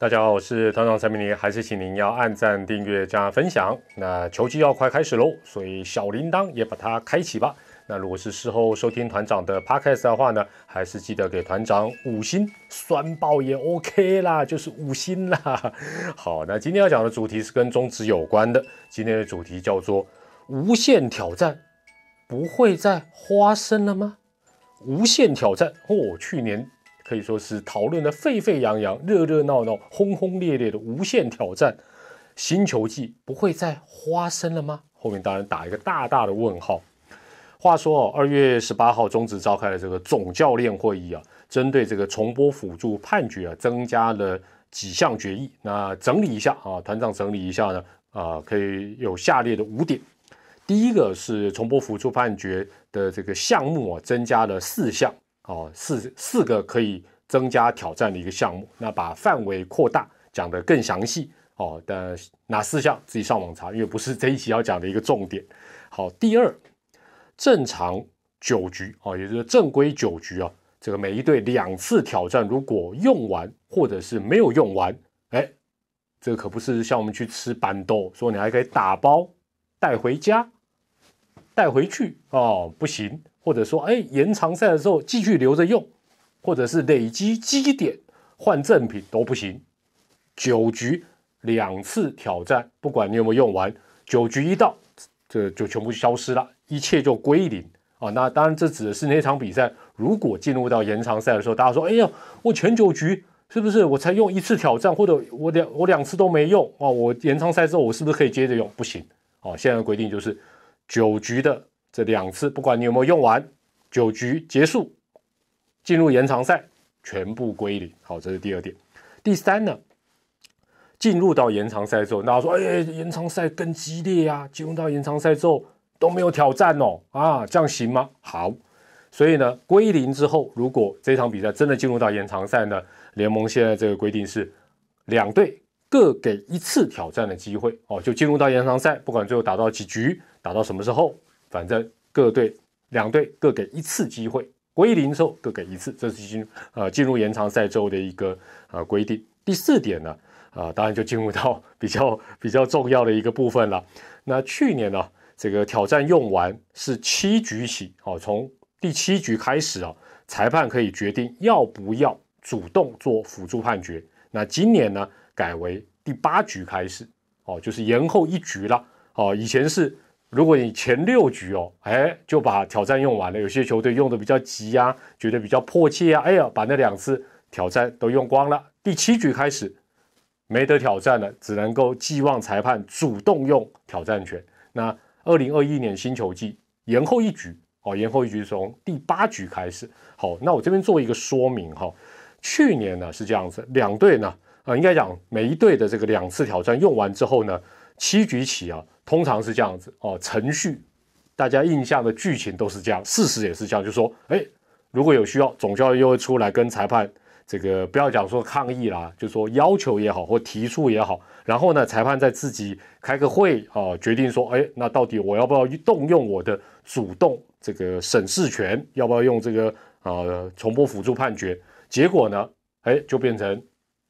大家好，我是团长陈明尼，还是请您要按赞、订阅、加分享。那球季要快开始喽，所以小铃铛也把它开启吧。那如果是事后收听团长的 podcast 的话呢，还是记得给团长五星，酸爆也 OK 啦，就是五星啦。好，那今天要讲的主题是跟中职有关的，今天的主题叫做无限挑战，不会再发生了吗？无限挑战哦，去年。可以说是讨论的沸沸扬扬、热热闹闹、轰轰烈烈的无限挑战，新球季不会再发生了吗？后面当然打一个大大的问号。话说哦，二月十八号中职召开了这个总教练会议啊，针对这个重播辅助判决啊，增加了几项决议。那整理一下啊，团长整理一下呢，啊，可以有下列的五点。第一个是重播辅助判决的这个项目啊，增加了四项。哦，四四个可以增加挑战的一个项目，那把范围扩大，讲得更详细哦。但哪四项自己上网查，因为不是这一期要讲的一个重点。好，第二，正常九局哦，也就是正规九局啊，这个每一队两次挑战，如果用完或者是没有用完，哎，这个可不是像我们去吃板豆，说你还可以打包带回家，带回去哦，不行。或者说，哎，延长赛的时候继续留着用，或者是累积积点换赠品都不行。九局两次挑战，不管你有没有用完，九局一到，这就全部消失了，一切就归零啊。那当然，这指的是那场比赛，如果进入到延长赛的时候，大家说，哎呀，我全九局是不是我才用一次挑战，或者我两我两次都没用啊？我延长赛之后我是不是可以接着用？不行啊！现在的规定就是九局的。这两次，不管你有没有用完，九局结束，进入延长赛，全部归零。好，这是第二点。第三呢，进入到延长赛之后，大家说，哎，延长赛更激烈啊！进入到延长赛之后都没有挑战哦，啊，这样行吗？好，所以呢，归零之后，如果这场比赛真的进入到延长赛呢，联盟现在这个规定是两队各给一次挑战的机会哦，就进入到延长赛，不管最后打到几局，打到什么时候。反正各队两队各给一次机会，归零之后各给一次，这是进呃进入延长赛之后的一个呃规定。第四点呢，啊当然就进入到比较比较重要的一个部分了。那去年呢，这个挑战用完是七局起，哦，从第七局开始啊，裁判可以决定要不要主动做辅助判决。那今年呢，改为第八局开始，哦，就是延后一局了，哦，以前是。如果你前六局哦，哎，就把挑战用完了，有些球队用的比较急呀，觉得比较迫切啊，哎呀，把那两次挑战都用光了。第七局开始没得挑战了，只能够寄望裁判主动用挑战权。那二零二一年新球季延后一局哦，延后一局从第八局开始。好，那我这边做一个说明哈，去年呢是这样子，两队呢，呃，应该讲每一队的这个两次挑战用完之后呢，七局起啊。通常是这样子哦，程序大家印象的剧情都是这样，事实也是这样，就说，哎，如果有需要，总教练又会出来跟裁判这个不要讲说抗议啦，就说要求也好或提出也好，然后呢，裁判再自己开个会啊，决定说，哎，那到底我要不要动用我的主动这个审视权，要不要用这个呃重播辅助判决？结果呢，哎，就变成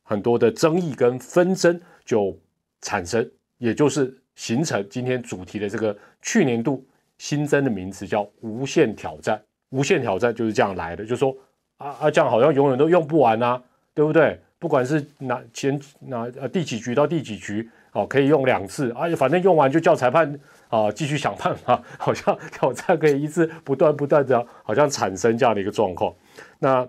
很多的争议跟纷争就产生，也就是。形成今天主题的这个去年度新增的名词叫无限挑战，无限挑战就是这样来的，就说啊啊这样好像永远都用不完啊，对不对？不管是哪前哪呃第几局到第几局，哦可以用两次，啊反正用完就叫裁判啊继续想办法，好像挑战可以一直不断不断的，好像产生这样的一个状况。那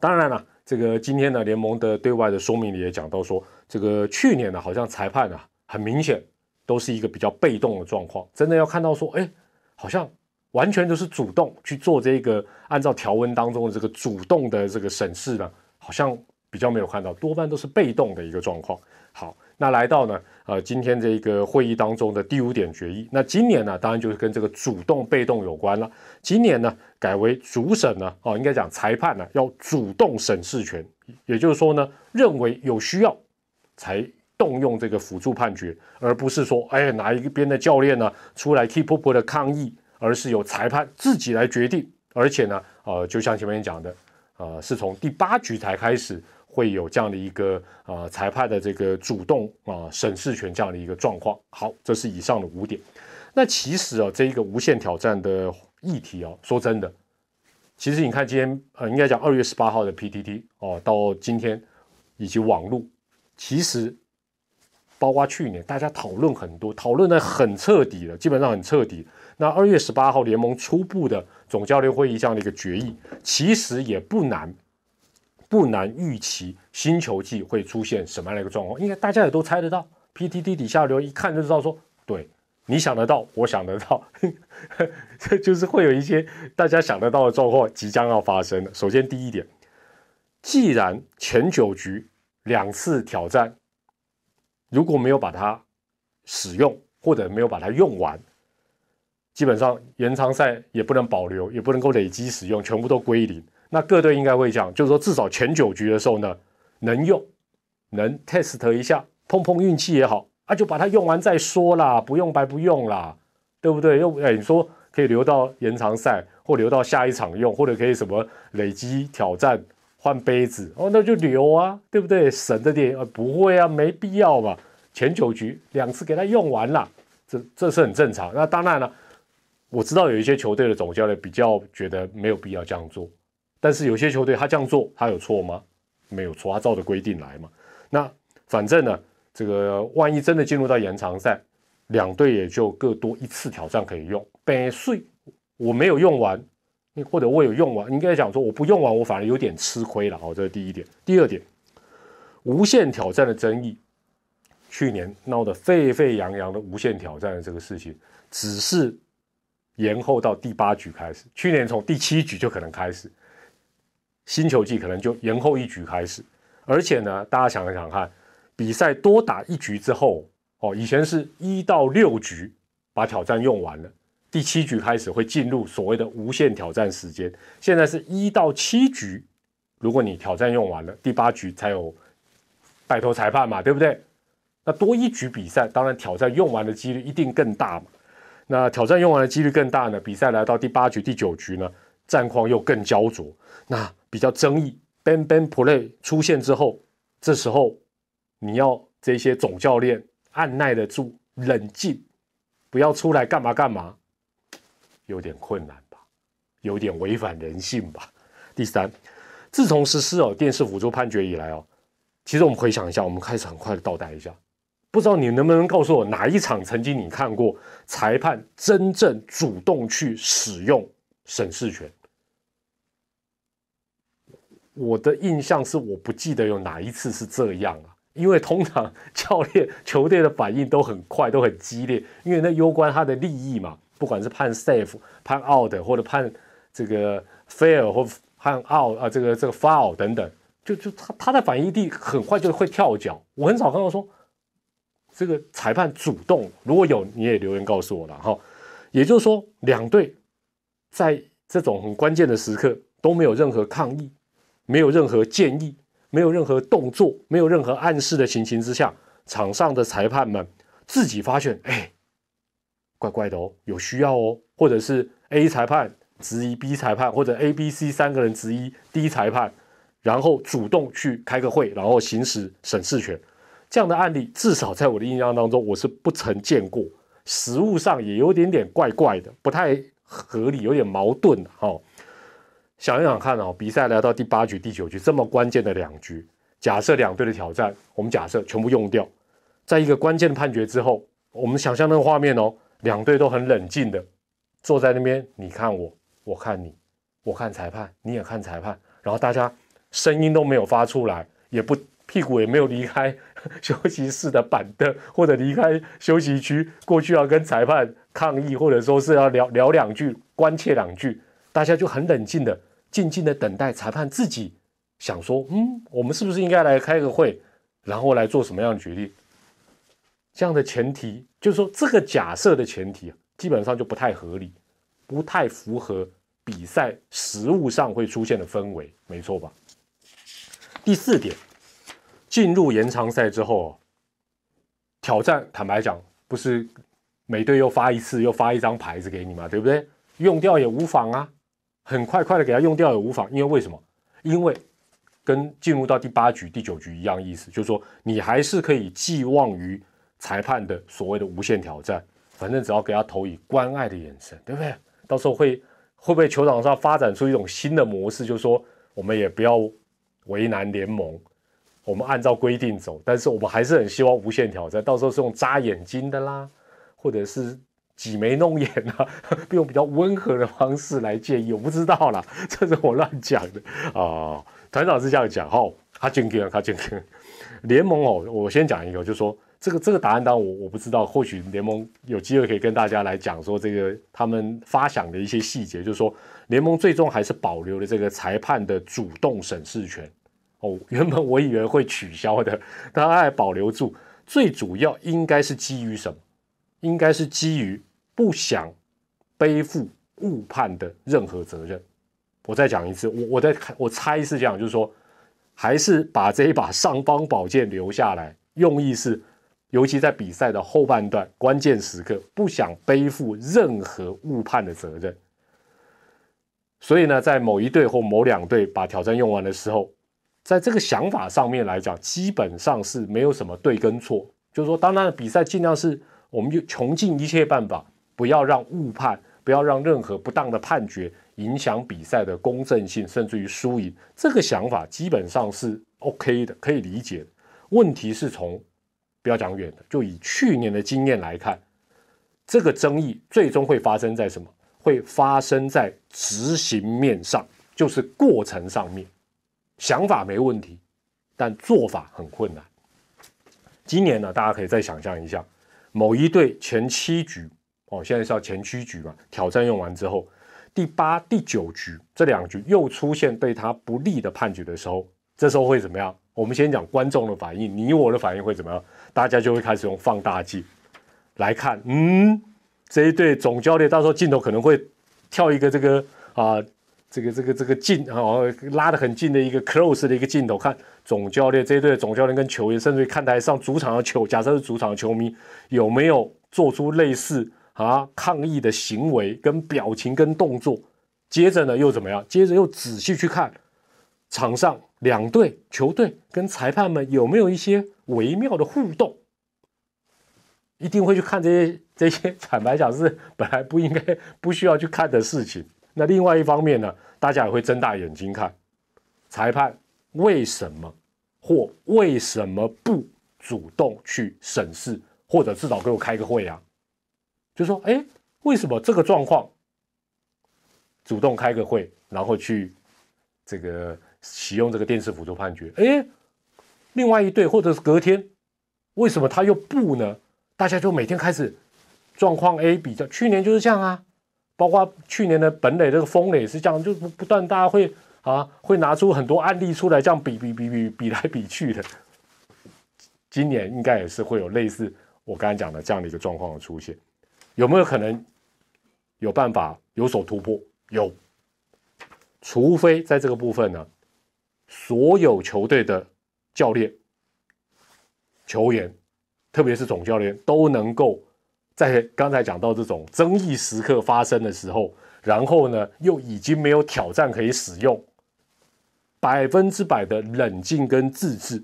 当然了，这个今天呢联盟的对外的说明里也讲到说，这个去年呢好像裁判啊很明显。都是一个比较被动的状况，真的要看到说，哎，好像完全都是主动去做这个，按照条文当中的这个主动的这个审视呢，好像比较没有看到，多半都是被动的一个状况。好，那来到呢，呃，今天这个会议当中的第五点决议，那今年呢，当然就是跟这个主动被动有关了。今年呢，改为主审呢，哦，应该讲裁判呢要主动审视权，也就是说呢，认为有需要才。动用这个辅助判决，而不是说，哎，哪一边的教练呢出来 keep up 的抗议，而是由裁判自己来决定。而且呢，呃，就像前面讲的，呃，是从第八局才开始会有这样的一个呃裁判的这个主动啊审视权这样的一个状况。好，这是以上的五点。那其实啊，这一个无限挑战的议题哦，说真的，其实你看今天呃，应该讲二月十八号的 PTT 哦，到今天以及网络，其实包括去年大家讨论很多，讨论的很彻底了，基本上很彻底。那二月十八号联盟初步的总教练会议这样的一个决议，其实也不难，不难预期新球季会出现什么样的一个状况，应该大家也都猜得到。PTT 底下留一看就知道，说对，你想得到，我想得到，这 就是会有一些大家想得到的状况即将要发生的。首先第一点，既然前九局两次挑战如果没有把它使用，或者没有把它用完。基本上延长赛也不能保留，也不能够累积使用，全部都归零。那各队应该会讲，就是说至少前九局的时候呢，能用，能 test 一下，碰碰运气也好，啊，就把它用完再说啦，不用白不用啦，对不对？又哎，你说可以留到延长赛，或留到下一场用，或者可以什么累积挑战换杯子哦，那就留啊，对不对？省着点，不会啊，没必要嘛。前九局两次给他用完了，这这是很正常。那当然了。我知道有一些球队的总教练比较觉得没有必要这样做，但是有些球队他这样做，他有错吗？没有错，他照着规定来嘛。那反正呢，这个万一真的进入到延长赛，两队也就各多一次挑战可以用。百岁我没有用完，你或者我有用完，应该讲说我不用完，我反而有点吃亏了。好，这是第一点。第二点，无限挑战的争议，去年闹得沸沸扬扬的无限挑战的这个事情，只是。延后到第八局开始，去年从第七局就可能开始，新球季可能就延后一局开始，而且呢，大家想一想看，比赛多打一局之后，哦，以前是一到六局把挑战用完了，第七局开始会进入所谓的无限挑战时间，现在是一到七局，如果你挑战用完了，第八局才有拜托裁判嘛，对不对？那多一局比赛，当然挑战用完的几率一定更大嘛。那挑战用完的几率更大呢？比赛来到第八局、第九局呢，战况又更焦灼。那比较争议，ban ban play 出现之后，这时候你要这些总教练按耐得住、冷静，不要出来干嘛干嘛，有点困难吧？有点违反人性吧？第三，自从实施哦电视辅助判决以来哦，其实我们回想一下，我们开始很快的倒带一下。不知道你能不能告诉我哪一场曾经你看过裁判真正主动去使用审视权？我的印象是我不记得有哪一次是这样啊，因为通常教练球队的反应都很快，都很激烈，因为那攸关他的利益嘛。不管是判 safe、判 out 或者判这个 fail 或判 out 啊，这个这个 foul 等等，就就他他的反应力很快就会跳脚。我很少看到说。这个裁判主动，如果有你也留言告诉我了哈。也就是说，两队在这种很关键的时刻都没有任何抗议，没有任何建议，没有任何动作，没有任何暗示的情形之下，场上的裁判们自己发现，哎，怪怪的哦，有需要哦，或者是 A 裁判质疑 B 裁判，或者 A、B、C 三个人质疑 D 裁判，然后主动去开个会，然后行使审视权。这样的案例，至少在我的印象当中，我是不曾见过。实物上也有点点怪怪的，不太合理，有点矛盾。哈，想一想看哦，比赛来到第八局、第九局这么关键的两局，假设两队的挑战，我们假设全部用掉，在一个关键的判决之后，我们想象那个画面哦，两队都很冷静的坐在那边，你看我，我看你，我看裁判，你也看裁判，然后大家声音都没有发出来，也不。屁股也没有离开 休息室的板凳，或者离开休息区，过去要跟裁判抗议，或者说是要聊聊两句，关切两句，大家就很冷静的、静静的等待裁判自己想说，嗯，我们是不是应该来开个会，然后来做什么样的决定？这样的前提，就是说这个假设的前提，基本上就不太合理，不太符合比赛实物上会出现的氛围，没错吧？第四点。进入延长赛之后，挑战坦白讲，不是每队又发一次，又发一张牌子给你嘛，对不对？用掉也无妨啊，很快快的给他用掉也无妨，因为为什么？因为跟进入到第八局、第九局一样意思，就是说你还是可以寄望于裁判的所谓的无限挑战，反正只要给他投以关爱的眼神，对不对？到时候会会不会球场上发展出一种新的模式，就是说我们也不要为难联盟，我们按照规定走，但是我们还是很希望无限挑战，到时候是用扎眼睛的啦，或者是挤眉弄眼啊，用比较温和的方式来建议，我不知道啦，这是我乱讲的啊。团长是这样讲哈，他进去了，他坚决。联盟哦，我先讲一个，就说这个这个答案，当然我我不知道，或许联盟有机会可以跟大家来讲说这个他们发想的一些细节，就是说联盟最终还是保留了这个裁判的主动审视权哦。原本我以为会取消的，但他还保留住，最主要应该是基于什么？应该是基于不想背负误判的任何责任。我再讲一次，我我在我猜是这样，就是说，还是把这一把尚方宝剑留下来，用意是，尤其在比赛的后半段关键时刻，不想背负任何误判的责任。所以呢，在某一队或某两队把挑战用完的时候，在这个想法上面来讲，基本上是没有什么对跟错，就是说，当然比赛尽量是，我们就穷尽一切办法，不要让误判，不要让任何不当的判决。影响比赛的公正性，甚至于输赢，这个想法基本上是 OK 的，可以理解。问题是从不要讲远的，就以去年的经验来看，这个争议最终会发生在什么？会发生在执行面上，就是过程上面。想法没问题，但做法很困难。今年呢，大家可以再想象一下，某一队前七局哦，现在是要前七局嘛，挑战用完之后。第八、第九局这两局又出现对他不利的判决的时候，这时候会怎么样？我们先讲观众的反应，你我的反应会怎么样？大家就会开始用放大镜来看，嗯，这一对总教练到时候镜头可能会跳一个这个啊，这个这个这个近啊拉得很近的一个 close 的一个镜头，看总教练这一队总教练跟球员，甚至于看台上主场的球，假设是主场的球迷有没有做出类似。啊！抗议的行为、跟表情、跟动作，接着呢又怎么样？接着又仔细去看场上两队球队跟裁判们有没有一些微妙的互动，一定会去看这些这些。坦白讲，是本来不应该、不需要去看的事情。那另外一方面呢，大家也会睁大眼睛看裁判为什么或为什么不主动去审视，或者至少给我开个会啊？就说，哎，为什么这个状况主动开个会，然后去这个使用这个电视辅助判决？哎，另外一队或者是隔天，为什么他又不呢？大家就每天开始状况 A 比较，去年就是这样啊，包括去年的本垒这个风垒也是这样，就不不断大家会啊会拿出很多案例出来，这样比比比比比来比去的。今年应该也是会有类似我刚才讲的这样的一个状况的出现。有没有可能有办法有所突破？有，除非在这个部分呢，所有球队的教练、球员，特别是总教练，都能够在刚才讲到这种争议时刻发生的时候，然后呢，又已经没有挑战可以使用，百分之百的冷静跟自制，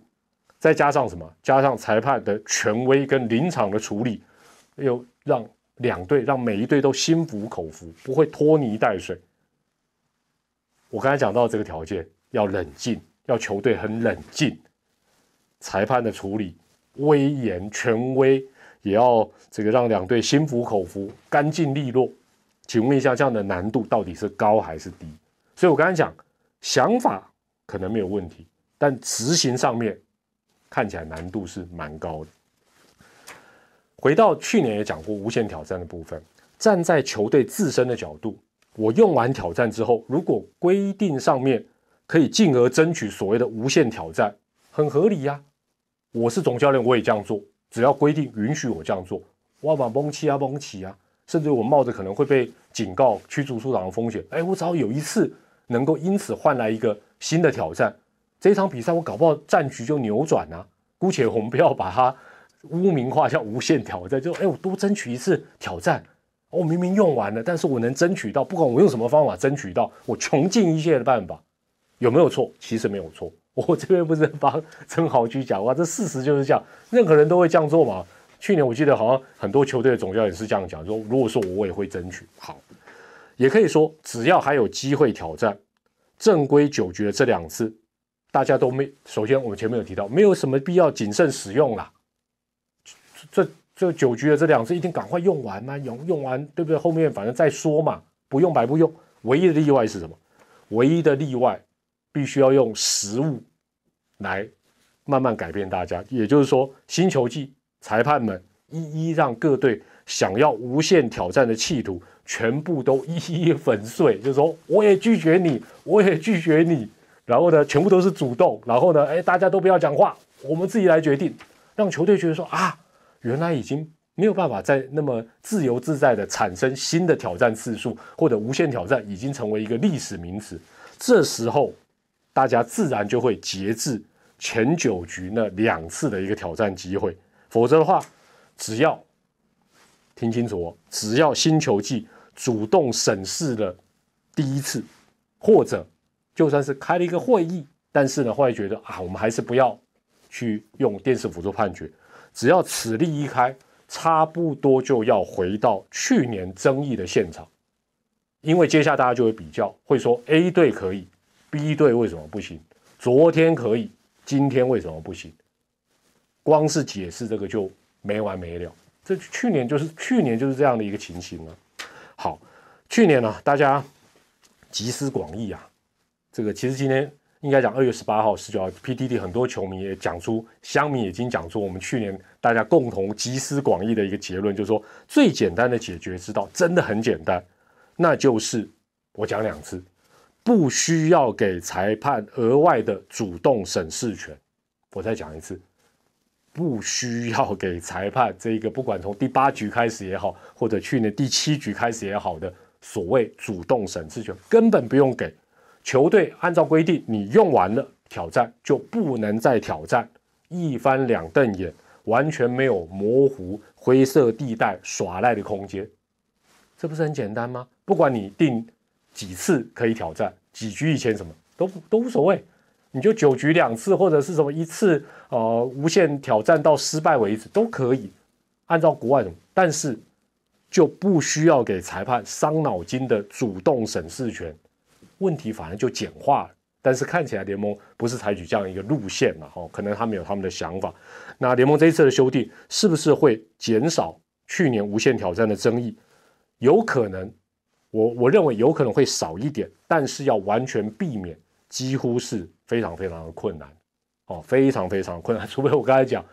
再加上什么？加上裁判的权威跟临场的处理，又让。两队让每一队都心服口服，不会拖泥带水。我刚才讲到这个条件，要冷静，要球队很冷静，裁判的处理威严权威，也要这个让两队心服口服，干净利落。请问一下，这样的难度到底是高还是低？所以我刚才讲，想法可能没有问题，但执行上面看起来难度是蛮高的。回到去年也讲过无限挑战的部分，站在球队自身的角度，我用完挑战之后，如果规定上面可以进而争取所谓的无限挑战，很合理呀。我是总教练，我也这样做，只要规定允许我这样做，我把蒙起啊蒙起啊，甚至我冒着可能会被警告、驱逐出场的风险，哎，我只要有一次能够因此换来一个新的挑战，这场比赛我搞不好战局就扭转啊。姑且我们不要把它。污名化叫无限挑战，就哎，我多争取一次挑战，我明明用完了，但是我能争取到，不管我用什么方法争取到，我穷尽一切的办法，有没有错？其实没有错，我这边不是帮曾豪居讲话，这事实就是这样，任何人都会这样做嘛。去年我记得好像很多球队的总教练是这样讲，说如果说我也会争取好，也可以说只要还有机会挑战正规九局的这两次，大家都没。首先我们前面有提到，没有什么必要谨慎使用啦。这这九局的这两次一定赶快用完嘛，用用完对不对？后面反正再说嘛，不用白不用。唯一的例外是什么？唯一的例外。必须要用实物来慢慢改变大家，也就是说，新球季裁判们一一让各队想要无限挑战的企图全部都一一粉碎，就是说，我也拒绝你，我也拒绝你，然后呢，全部都是主动，然后呢，哎，大家都不要讲话，我们自己来决定，让球队觉得说啊，原来已经没有办法再那么自由自在的产生新的挑战次数，或者无限挑战已经成为一个历史名词，这时候。大家自然就会节制前九局那两次的一个挑战机会，否则的话，只要听清楚哦，只要新球季主动审视了第一次，或者就算是开了一个会议，但是呢，后来觉得啊，我们还是不要去用电视辅助判决，只要此例一开，差不多就要回到去年争议的现场，因为接下来大家就会比较，会说 A 队可以。B 队为什么不行？昨天可以，今天为什么不行？光是解释这个就没完没了。这去年就是去年就是这样的一个情形了。好，去年呢，大家集思广益啊。这个其实今天应该讲二月十八号、十九号，PTT 很多球迷也讲出，乡民已经讲出我们去年大家共同集思广益的一个结论，就是说最简单的解决之道真的很简单，那就是我讲两次。不需要给裁判额外的主动审视权。我再讲一次，不需要给裁判这一个不管从第八局开始也好，或者去年第七局开始也好的所谓主动审视权，根本不用给。球队按照规定，你用完了挑战就不能再挑战，一翻两瞪眼，完全没有模糊灰色地带耍赖的空间。这不是很简单吗？不管你定。几次可以挑战？几局以前什么都都无所谓，你就九局两次或者是什么一次，呃，无限挑战到失败为止都可以。按照国外的，但是就不需要给裁判伤脑筋的主动审视权，问题反而就简化了。但是看起来联盟不是采取这样一个路线嘛？哈，可能他们有他们的想法。那联盟这一次的修订是不是会减少去年无限挑战的争议？有可能。我我认为有可能会少一点，但是要完全避免，几乎是非常非常的困难，哦，非常非常困难。除非我刚才讲，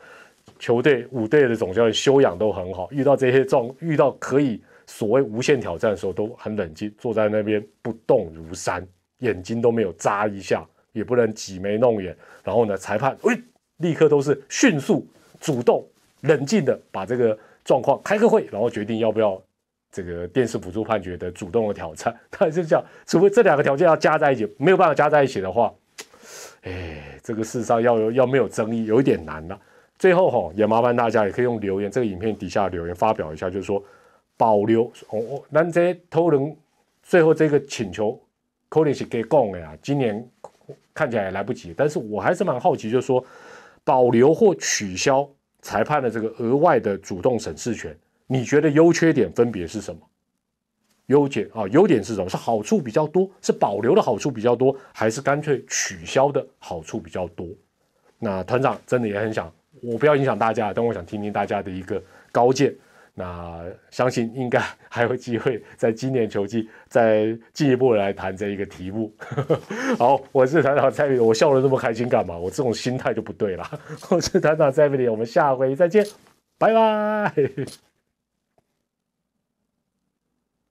球队五队的总教练修养都很好，遇到这些状，遇到可以所谓无限挑战的时候，都很冷静，坐在那边不动如山，眼睛都没有眨一下，也不能挤眉弄眼。然后呢，裁判喂，立刻都是迅速、主动、冷静的把这个状况开个会，然后决定要不要。这个电视辅助判决的主动的挑战，他是这样，除非这两个条件要加在一起，没有办法加在一起的话，哎，这个事实上要有要没有争议，有一点难了。最后哈，也麻烦大家也可以用留言，这个影片底下留言发表一下，就是说保留哦，那这偷人最后这个请求，可能是给供的呀，今年看起来也来不及，但是我还是蛮好奇，就是说保留或取消裁判的这个额外的主动审视权。你觉得优缺点分别是什么？优点啊，优点是什么？是好处比较多，是保留的好处比较多，还是干脆取消的好处比较多？那团长真的也很想，我不要影响大家，但我想听听大家的一个高见。那相信应该还有机会在今年球季再进一步来谈这一个题目。好，我是团长蔡明，我笑得那么开心干嘛？我这种心态就不对了。我是团长蔡明，我们下回再见，拜拜。